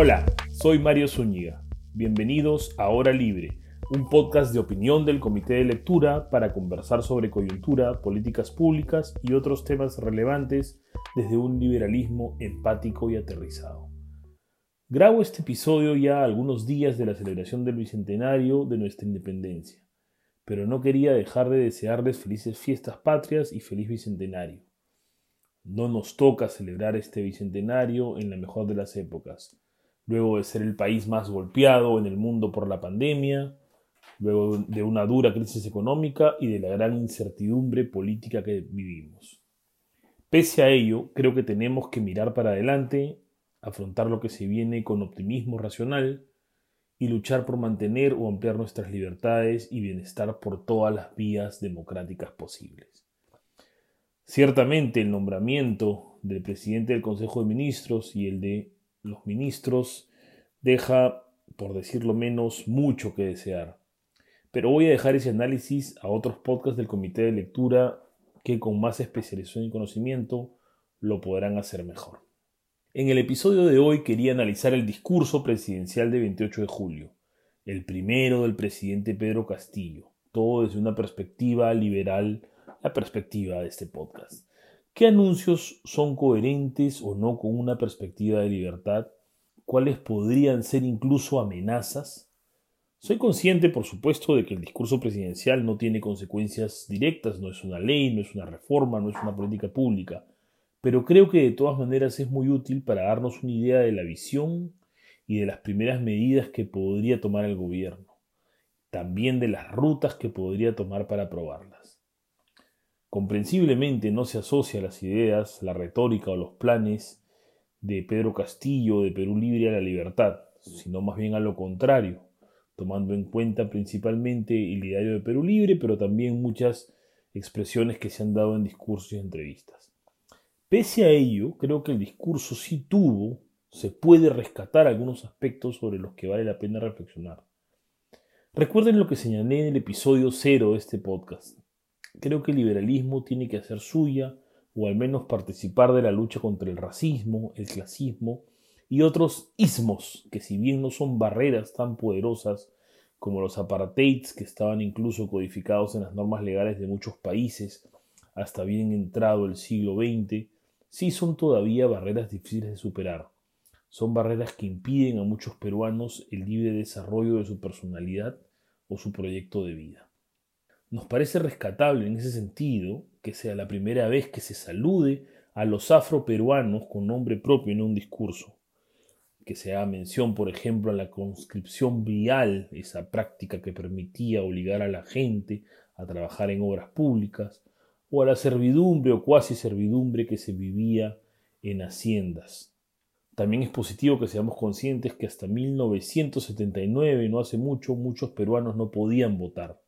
Hola, soy Mario Zúñiga. Bienvenidos a Hora Libre, un podcast de opinión del Comité de Lectura para conversar sobre coyuntura, políticas públicas y otros temas relevantes desde un liberalismo empático y aterrizado. Grabo este episodio ya algunos días de la celebración del bicentenario de nuestra independencia, pero no quería dejar de desearles felices fiestas patrias y feliz bicentenario. No nos toca celebrar este bicentenario en la mejor de las épocas, luego de ser el país más golpeado en el mundo por la pandemia, luego de una dura crisis económica y de la gran incertidumbre política que vivimos. Pese a ello, creo que tenemos que mirar para adelante, afrontar lo que se viene con optimismo racional y luchar por mantener o ampliar nuestras libertades y bienestar por todas las vías democráticas posibles. Ciertamente el nombramiento del presidente del Consejo de Ministros y el de los ministros deja, por decirlo menos, mucho que desear. Pero voy a dejar ese análisis a otros podcasts del comité de lectura que con más especialización y conocimiento lo podrán hacer mejor. En el episodio de hoy quería analizar el discurso presidencial de 28 de julio, el primero del presidente Pedro Castillo, todo desde una perspectiva liberal la perspectiva de este podcast. ¿Qué anuncios son coherentes o no con una perspectiva de libertad? ¿Cuáles podrían ser incluso amenazas? Soy consciente, por supuesto, de que el discurso presidencial no tiene consecuencias directas, no es una ley, no es una reforma, no es una política pública, pero creo que de todas maneras es muy útil para darnos una idea de la visión y de las primeras medidas que podría tomar el gobierno, también de las rutas que podría tomar para aprobarlas. Comprensiblemente no se asocia las ideas, la retórica o los planes de Pedro Castillo de Perú Libre a la libertad, sino más bien a lo contrario, tomando en cuenta principalmente el ideario de Perú Libre, pero también muchas expresiones que se han dado en discursos y entrevistas. Pese a ello, creo que el discurso sí tuvo, se puede rescatar algunos aspectos sobre los que vale la pena reflexionar. Recuerden lo que señalé en el episodio cero de este podcast. Creo que el liberalismo tiene que hacer suya, o al menos participar de la lucha contra el racismo, el clasismo y otros ismos que si bien no son barreras tan poderosas como los apartheids que estaban incluso codificados en las normas legales de muchos países hasta bien entrado el siglo XX, sí son todavía barreras difíciles de superar. Son barreras que impiden a muchos peruanos el libre desarrollo de su personalidad o su proyecto de vida. Nos parece rescatable en ese sentido que sea la primera vez que se salude a los afroperuanos con nombre propio en un discurso, que se haga mención, por ejemplo, a la conscripción vial, esa práctica que permitía obligar a la gente a trabajar en obras públicas, o a la servidumbre o cuasi servidumbre que se vivía en haciendas. También es positivo que seamos conscientes que hasta 1979, no hace mucho, muchos peruanos no podían votar.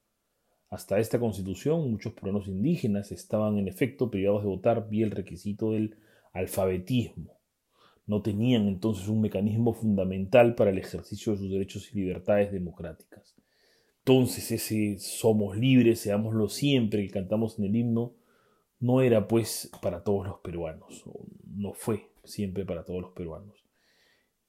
Hasta esta constitución, muchos peruanos indígenas estaban en efecto privados de votar vía el requisito del alfabetismo. No tenían entonces un mecanismo fundamental para el ejercicio de sus derechos y libertades democráticas. Entonces ese somos libres, seámoslo siempre que cantamos en el himno, no era pues para todos los peruanos, no fue siempre para todos los peruanos.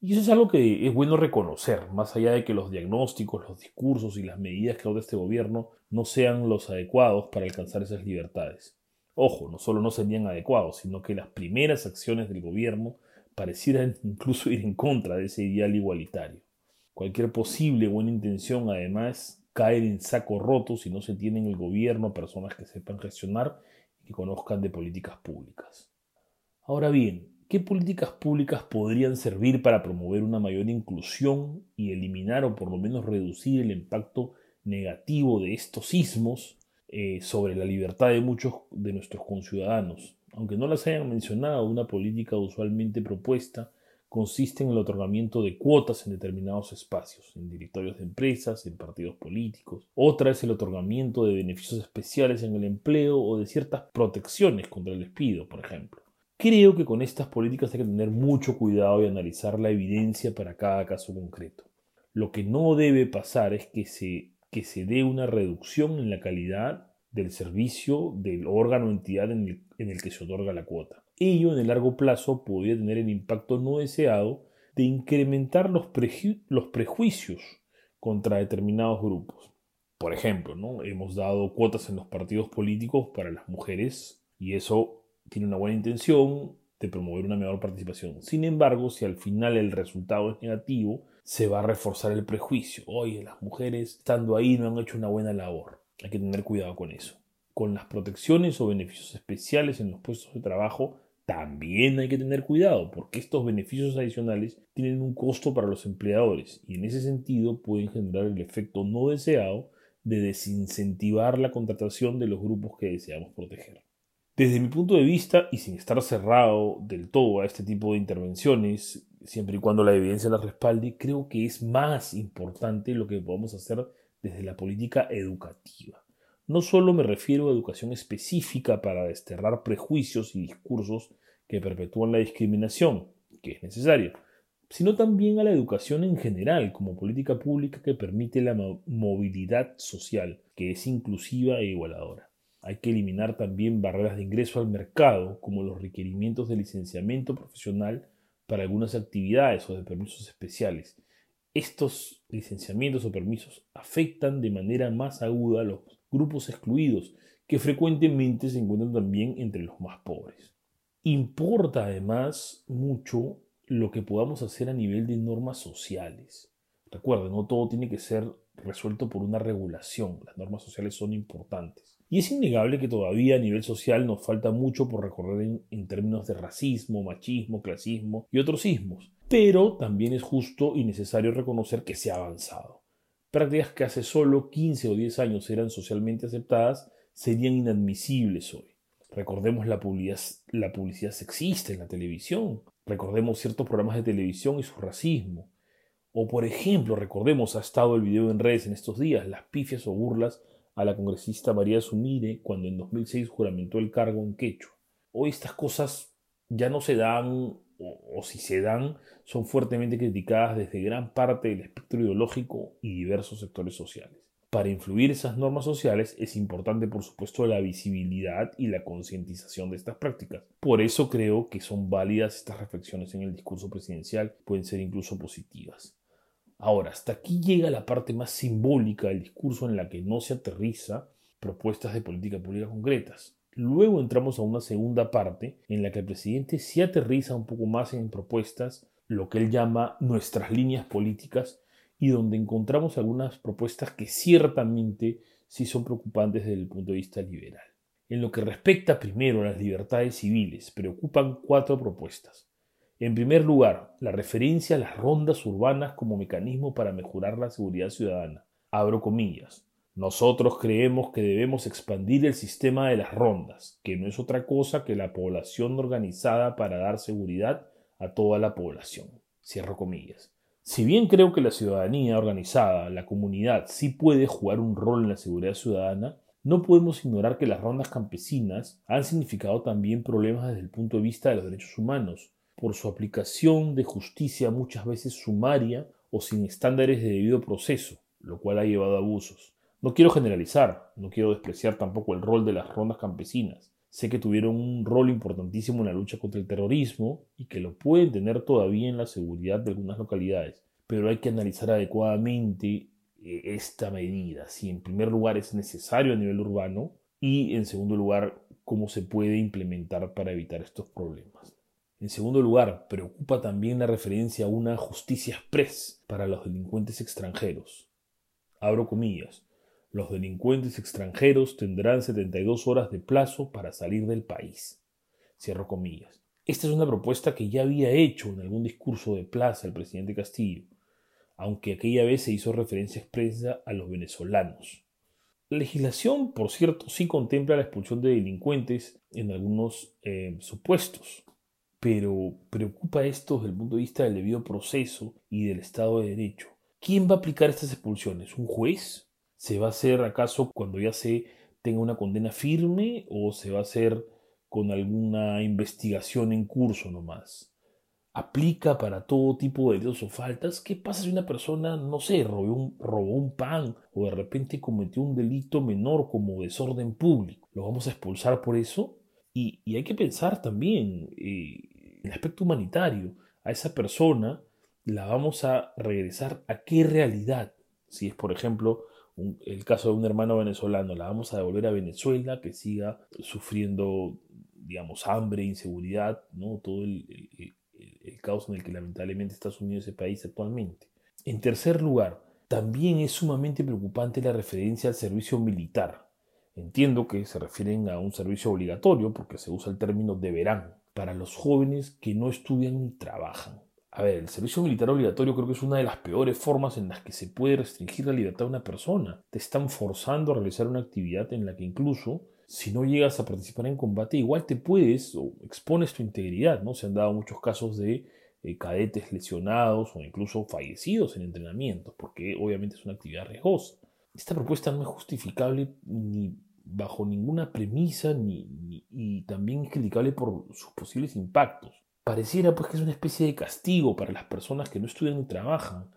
Y eso es algo que es bueno reconocer, más allá de que los diagnósticos, los discursos y las medidas que adopta este gobierno no sean los adecuados para alcanzar esas libertades. Ojo, no solo no serían adecuados, sino que las primeras acciones del gobierno parecieran incluso ir en contra de ese ideal igualitario. Cualquier posible buena intención, además, cae en saco roto si no se tiene en el gobierno personas que sepan gestionar y que conozcan de políticas públicas. Ahora bien, ¿Qué políticas públicas podrían servir para promover una mayor inclusión y eliminar o por lo menos reducir el impacto negativo de estos sismos eh, sobre la libertad de muchos de nuestros conciudadanos? Aunque no las hayan mencionado, una política usualmente propuesta consiste en el otorgamiento de cuotas en determinados espacios, en directorios de empresas, en partidos políticos. Otra es el otorgamiento de beneficios especiales en el empleo o de ciertas protecciones contra el despido, por ejemplo. Creo que con estas políticas hay que tener mucho cuidado y analizar la evidencia para cada caso concreto. Lo que no debe pasar es que se, que se dé una reducción en la calidad del servicio del órgano o entidad en el, en el que se otorga la cuota. Ello en el largo plazo podría tener el impacto no deseado de incrementar los, los prejuicios contra determinados grupos. Por ejemplo, ¿no? hemos dado cuotas en los partidos políticos para las mujeres y eso tiene una buena intención de promover una mejor participación. Sin embargo, si al final el resultado es negativo, se va a reforzar el prejuicio. Oye, las mujeres estando ahí no han hecho una buena labor. Hay que tener cuidado con eso. Con las protecciones o beneficios especiales en los puestos de trabajo, también hay que tener cuidado porque estos beneficios adicionales tienen un costo para los empleadores y en ese sentido pueden generar el efecto no deseado de desincentivar la contratación de los grupos que deseamos proteger. Desde mi punto de vista, y sin estar cerrado del todo a este tipo de intervenciones, siempre y cuando la evidencia la respalde, creo que es más importante lo que podamos hacer desde la política educativa. No solo me refiero a educación específica para desterrar prejuicios y discursos que perpetúan la discriminación, que es necesario, sino también a la educación en general como política pública que permite la movilidad social, que es inclusiva e igualadora. Hay que eliminar también barreras de ingreso al mercado, como los requerimientos de licenciamiento profesional para algunas actividades o de permisos especiales. Estos licenciamientos o permisos afectan de manera más aguda a los grupos excluidos, que frecuentemente se encuentran también entre los más pobres. Importa además mucho lo que podamos hacer a nivel de normas sociales. Recuerden, no todo tiene que ser resuelto por una regulación. Las normas sociales son importantes. Y es innegable que todavía a nivel social nos falta mucho por recorrer en, términos de racismo, machismo, clasismo y otros ismos. Pero también es justo y necesario reconocer que se ha avanzado. Prácticas que hace solo 15 o 10 años eran socialmente aceptadas serían inadmisibles hoy. Recordemos la publicidad, la publicidad sexista en la televisión. Recordemos ciertos programas de televisión y su racismo. O por ejemplo, recordemos, ha estado el video en redes en estos días, las pifias o burlas a la congresista María Sumire cuando en 2006 juramentó el cargo en Quechua. Hoy estas cosas ya no se dan, o, o, si se dan, son fuertemente criticadas desde gran parte del espectro ideológico y diversos sectores sociales. Para influir esas normas sociales es importante, por supuesto, la visibilidad y la concientización de estas prácticas. Por eso creo que son válidas estas reflexiones en el discurso presidencial, pueden ser incluso positivas. Ahora, hasta aquí llega la parte más simbólica del discurso en la que no se aterriza propuestas de política pública concretas. Luego entramos a una segunda parte en la que el presidente sí aterriza un poco más en propuestas, lo que él llama nuestras líneas políticas, y donde encontramos algunas propuestas que ciertamente sí son preocupantes desde el punto de vista liberal. En lo que respecta primero a las libertades civiles, preocupan cuatro propuestas. En primer lugar, la referencia a las rondas urbanas como mecanismo para mejorar la seguridad ciudadana. Abro comillas. Nosotros creemos que debemos expandir el sistema de las rondas, que no es otra cosa que la población organizada para dar seguridad a toda la población. Cierro comillas. Si bien creo que la ciudadanía organizada, la comunidad, sí puede jugar un rol en la seguridad ciudadana, no podemos ignorar que las rondas campesinas han significado también problemas desde el punto de vista de los derechos humanos, por su aplicación de justicia muchas veces sumaria o sin estándares de debido proceso, lo cual ha llevado a abusos. No quiero generalizar, no quiero despreciar tampoco el rol de las rondas campesinas. Sé que tuvieron un rol importantísimo en la lucha contra el terrorismo y que lo pueden tener todavía en la seguridad de algunas localidades, pero hay que analizar adecuadamente eh, esta medida, si en primer lugar es necesario a nivel urbano y en segundo lugar cómo se puede implementar para evitar estos problemas. En segundo lugar, preocupa también la referencia a una justicia express para los delincuentes extranjeros. Abro comillas. Los delincuentes extranjeros tendrán 72 horas de plazo para salir del país. Cierro comillas. Esta es una propuesta que ya había hecho en algún discurso de plaza el presidente Castillo, aunque aquella vez se hizo referencia expresa a los venezolanos. La legislación, por cierto, sí contempla la expulsión de delincuentes en algunos eh, supuestos, pero preocupa esto desde el punto de vista del debido proceso y del Estado de Derecho. ¿Quién va a aplicar estas expulsiones? ¿Un juez? ¿Se va a hacer acaso cuando ya se tenga una condena firme o se va a hacer con alguna investigación en curso nomás? ¿Aplica para todo tipo de delitos o faltas? ¿Qué pasa si una persona, no sé, robó un, pan o de repente cometió un delito menor como desorden público? ¿Lo vamos a expulsar por eso? Y, hay que pensar también, eh, el aspecto humanitario, a esa persona la vamos a regresar a qué realidad. Si es, por ejemplo, el caso de un hermano venezolano, la vamos a devolver a Venezuela, que siga sufriendo, digamos, hambre, inseguridad, ¿no? todo el, el caos en el que lamentablemente está sumido ese país actualmente. En tercer lugar, también es sumamente preocupante la referencia al servicio militar. Entiendo que se refieren a un servicio obligatorio porque se usa el término deberán para los jóvenes que no estudian ni trabajan. A ver, el servicio militar obligatorio creo que es una de las peores formas en las que se puede restringir la libertad de una persona. Te están forzando a realizar una actividad en la que incluso si no llegas a participar en combate, igual te puedes o expones tu integridad, ¿no? Se han dado muchos casos de eh, cadetes lesionados o incluso fallecidos en entrenamientos, porque obviamente es una actividad riesgosa. Esta propuesta no es justificable ni bajo ninguna premisa ni, y también criticable por sus posibles impactos. Pareciera pues que es una especie de castigo para las personas que no estudian ni trabajan,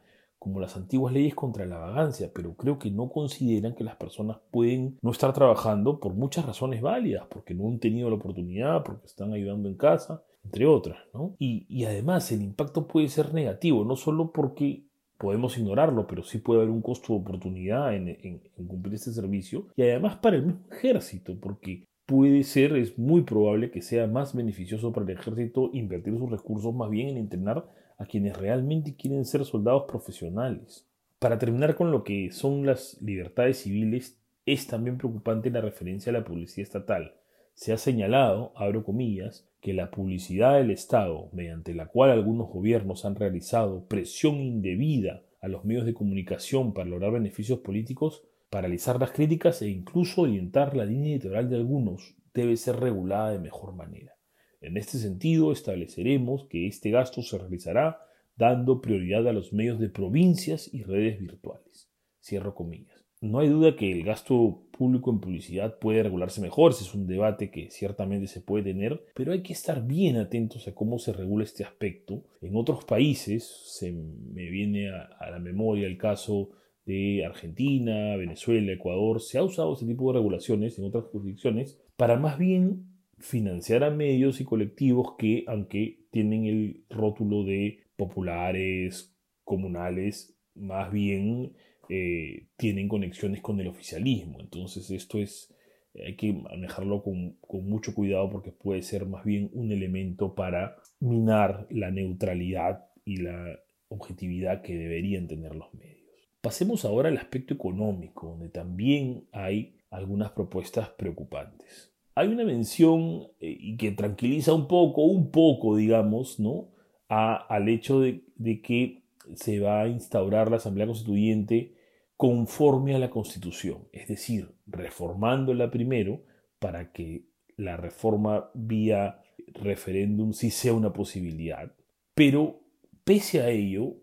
como las antiguas leyes contra la vagancia, pero creo que no consideran que las personas pueden no estar trabajando por muchas razones válidas, porque no han tenido la oportunidad, porque están ayudando en casa, entre otras. ¿no? Y, además el impacto puede ser negativo, no solo porque podemos ignorarlo, pero sí puede haber un costo de oportunidad en, en, cumplir este servicio. Y además para el mismo ejército, porque puede ser, es muy probable que sea más beneficioso para el ejército invertir sus recursos más bien en entrenar a quienes realmente quieren ser soldados profesionales. Para terminar con lo que son las libertades civiles, es también preocupante la referencia a la publicidad estatal. Se ha señalado, abro comillas, que la publicidad del Estado, mediante la cual algunos gobiernos han realizado presión indebida a los medios de comunicación para lograr beneficios políticos, paralizar las críticas e incluso orientar la línea editorial de algunos, debe ser regulada de mejor manera. En este sentido, estableceremos que este gasto se realizará dando prioridad a los medios de provincias y redes virtuales. Cierro comillas. No hay duda que el gasto público en publicidad puede regularse mejor, ese es un debate que ciertamente se puede tener, pero hay que estar bien atentos a cómo se regula este aspecto. En otros países, se me viene a, a la memoria el caso de Argentina, Venezuela, Ecuador, se ha usado este tipo de regulaciones en otras jurisdicciones para más bien financiar a medios y colectivos que, aunque tienen el rótulo de populares, comunales, más bien eh, tienen conexiones con el oficialismo. Entonces esto es, hay que manejarlo con, con, mucho cuidado porque puede ser más bien un elemento para minar la neutralidad y la objetividad que deberían tener los medios. Pasemos ahora al aspecto económico, donde también hay algunas propuestas preocupantes hay una mención eh, y que tranquiliza un poco, un poco, digamos, ¿no? al hecho de, que se va a instaurar la Asamblea Constituyente conforme a la Constitución, es decir, reformándola primero para que la reforma vía referéndum sí sea una posibilidad. Pero pese a ello,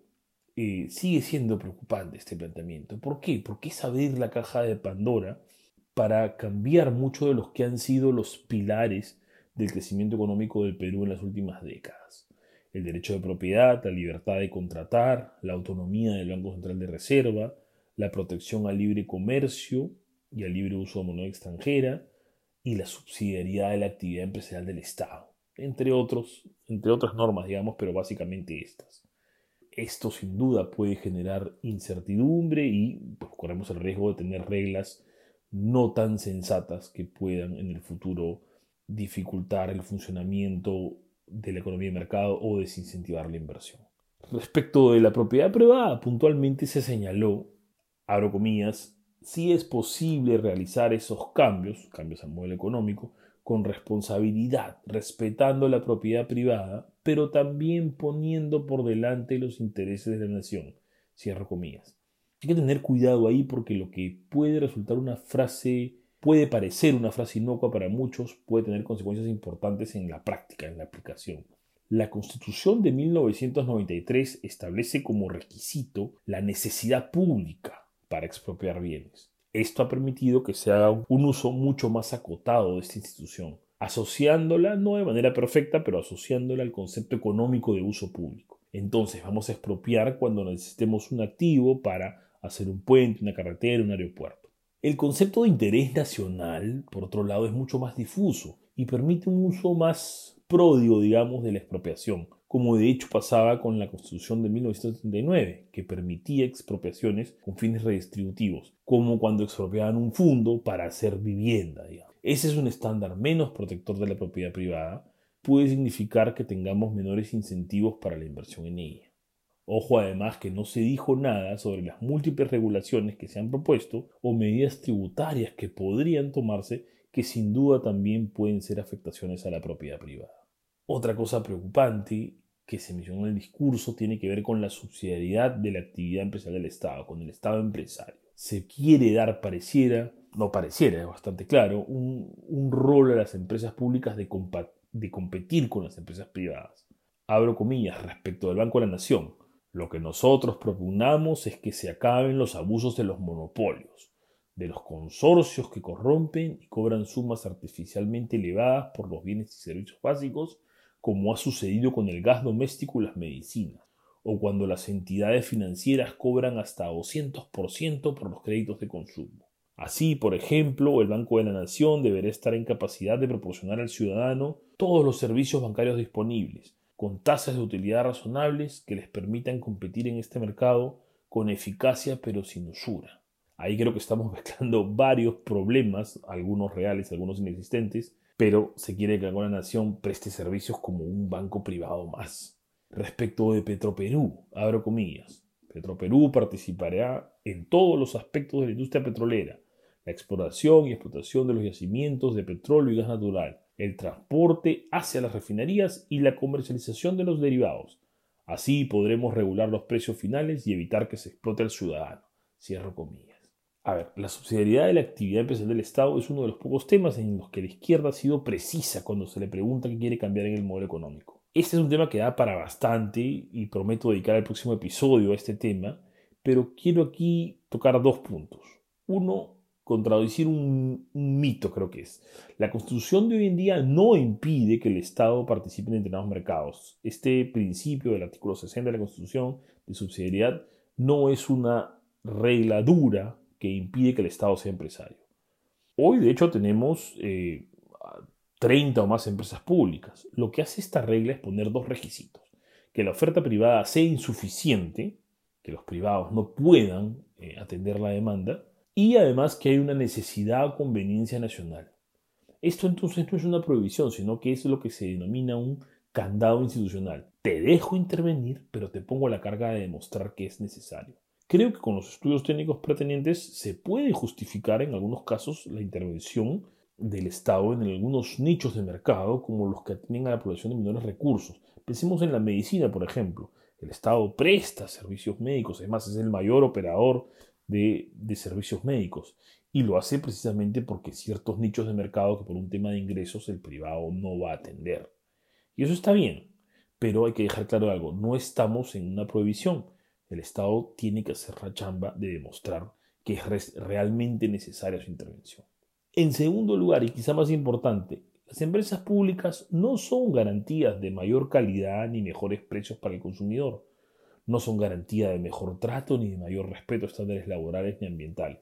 eh, sigue siendo preocupante este planteamiento. ¿Por qué? Porque es abrir la caja de Pandora para cambiar mucho de los que han sido los pilares del crecimiento económico del Perú en las últimas décadas. El derecho de propiedad, la libertad de contratar, la autonomía del Banco Central de Reserva, la protección al libre comercio y al libre uso de moneda extranjera y la subsidiariedad de la actividad empresarial del Estado, entre, otros, entre otras normas, digamos, pero básicamente estas. Esto sin duda puede generar incertidumbre y pues, corremos el riesgo de tener reglas no tan sensatas que puedan en el futuro dificultar el funcionamiento de la economía de mercado o desincentivar la inversión. Respecto de la propiedad privada, puntualmente se señaló, abro comillas, si es posible realizar esos cambios, cambios al modelo económico, con responsabilidad, respetando la propiedad privada, pero también poniendo por delante los intereses de la nación. Cierro comillas. Hay que tener cuidado ahí porque lo que puede resultar una frase, puede parecer una frase inocua para muchos, puede tener consecuencias importantes en la práctica, en la aplicación. La Constitución de 1993 establece como requisito la necesidad pública para expropiar bienes. Esto ha permitido que se haga un uso mucho más acotado de esta institución, asociándola, no de manera perfecta, pero asociándola al concepto económico de uso público. Entonces vamos a expropiar cuando necesitemos un activo para hacer un puente, una carretera, un aeropuerto. El concepto de interés nacional, por otro lado, es mucho más difuso y permite un uso más pródigo, digamos, de la expropiación, como de hecho pasaba con la Constitución de 1939, que permitía expropiaciones con fines redistributivos, como cuando expropiaban un fondo para hacer vivienda. Ese es un estándar menos protector de la propiedad privada, puede significar que tengamos menores incentivos para la inversión en ella. Ojo además que no se dijo nada sobre las múltiples regulaciones que se han propuesto o medidas tributarias que podrían tomarse que sin duda también pueden ser afectaciones a la propiedad privada. Otra cosa preocupante que se mencionó en el discurso tiene que ver con la subsidiariedad de la actividad empresarial del Estado, con el Estado empresario. Se quiere dar, pareciera, no pareciera, es bastante claro, un, rol a las empresas públicas de, de competir con las empresas privadas. Abro comillas respecto del Banco de la Nación. Lo que nosotros propugnamos es que se acaben los abusos de los monopolios, de los consorcios que corrompen y cobran sumas artificialmente elevadas por los bienes y servicios básicos como ha sucedido con el gas doméstico y las medicinas, o cuando las entidades financieras cobran hasta 200% por los créditos de consumo. Así, por ejemplo, el Banco de la Nación deberá estar en capacidad de proporcionar al ciudadano todos los servicios bancarios disponibles, con tasas de utilidad razonables que les permitan competir en este mercado con eficacia pero sin usura. Ahí creo que estamos mezclando varios problemas, algunos reales, algunos inexistentes, pero se quiere que la nación preste servicios como un banco privado más. Respecto de Petroperú, abro comillas, Petroperú participará en todos los aspectos de la industria petrolera, la exploración y explotación de los yacimientos de petróleo y gas natural, el transporte hacia las refinerías y la comercialización de los derivados. Así podremos regular los precios finales y evitar que se explote al ciudadano. Cierro comillas. A ver, la subsidiariedad de la actividad empresarial del Estado es uno de los pocos temas en los que la izquierda ha sido precisa cuando se le pregunta qué quiere cambiar en el modelo económico. Este es un tema que da para bastante y prometo dedicar el próximo episodio a este tema, pero quiero aquí tocar dos puntos. Uno, contradecir un, un, mito, creo que es. La constitución de hoy en día no impide que el Estado participe en determinados mercados. Este principio del artículo 60 de la constitución de subsidiariedad no es una regla dura que impide que el Estado sea empresario. Hoy, de hecho, tenemos 30 eh, o más empresas públicas. Lo que hace esta regla es poner dos requisitos. Que la oferta privada sea insuficiente, que los privados no puedan eh, atender la demanda, y además que hay una necesidad o conveniencia nacional. Esto entonces no es una prohibición, sino que es lo que se denomina un candado institucional. Te dejo intervenir, pero te pongo la carga de demostrar que es necesario. Creo que con los estudios técnicos pretenientes se puede justificar en algunos casos la intervención del Estado en algunos nichos de mercado como los que atienden a la población de menores recursos. Pensemos en la medicina, por ejemplo. El Estado presta servicios médicos, además es el mayor operador de, servicios médicos y lo hace precisamente porque ciertos nichos de mercado que por un tema de ingresos el privado no va a atender. Y eso está bien, pero hay que dejar claro algo, no estamos en una prohibición el Estado tiene que hacer la chamba de demostrar que es realmente necesaria su intervención. En segundo lugar, y quizá más importante, las empresas públicas no son garantías de mayor calidad ni mejores precios para el consumidor. No son garantía de mejor trato ni de mayor respeto a estándares laborales ni ambientales.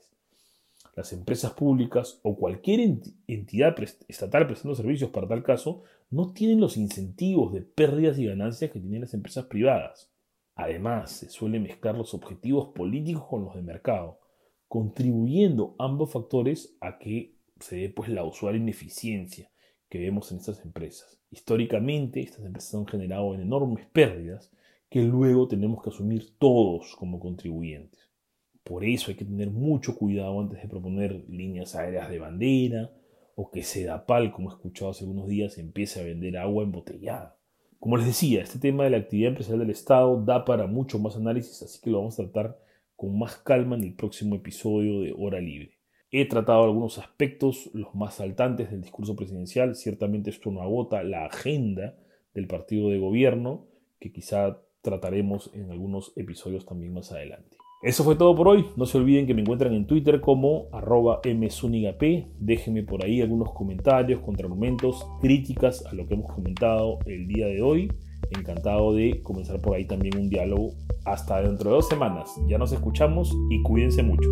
Las empresas públicas o cualquier entidad estatal prestando servicios para tal caso no tienen los incentivos de pérdidas y ganancias que tienen las empresas privadas. Además, se suele mezclar los objetivos políticos con los de mercado, contribuyendo ambos factores a que se dé pues, la usual ineficiencia que vemos en estas empresas. Históricamente, estas empresas han generado enormes pérdidas que luego tenemos que asumir todos como contribuyentes. Por eso hay que tener mucho cuidado antes de proponer líneas aéreas de bandera o que Sedapal, como he escuchado hace unos días, empiece a vender agua embotellada. Como les decía, este tema de la actividad empresarial del Estado da para mucho más análisis, así que lo vamos a tratar con más calma en el próximo episodio de Hora Libre. He tratado algunos aspectos, los más saltantes del discurso presidencial. Ciertamente esto no agota la agenda del partido de gobierno, que quizá trataremos en algunos episodios también más adelante. Eso fue todo por hoy. No se olviden que me encuentran en Twitter como arroba msunigap. Déjenme por ahí algunos comentarios, contraargumentos, críticas a lo que hemos comentado el día de hoy. Encantado de comenzar por ahí también un diálogo. Hasta dentro de dos semanas. Ya nos escuchamos y cuídense mucho.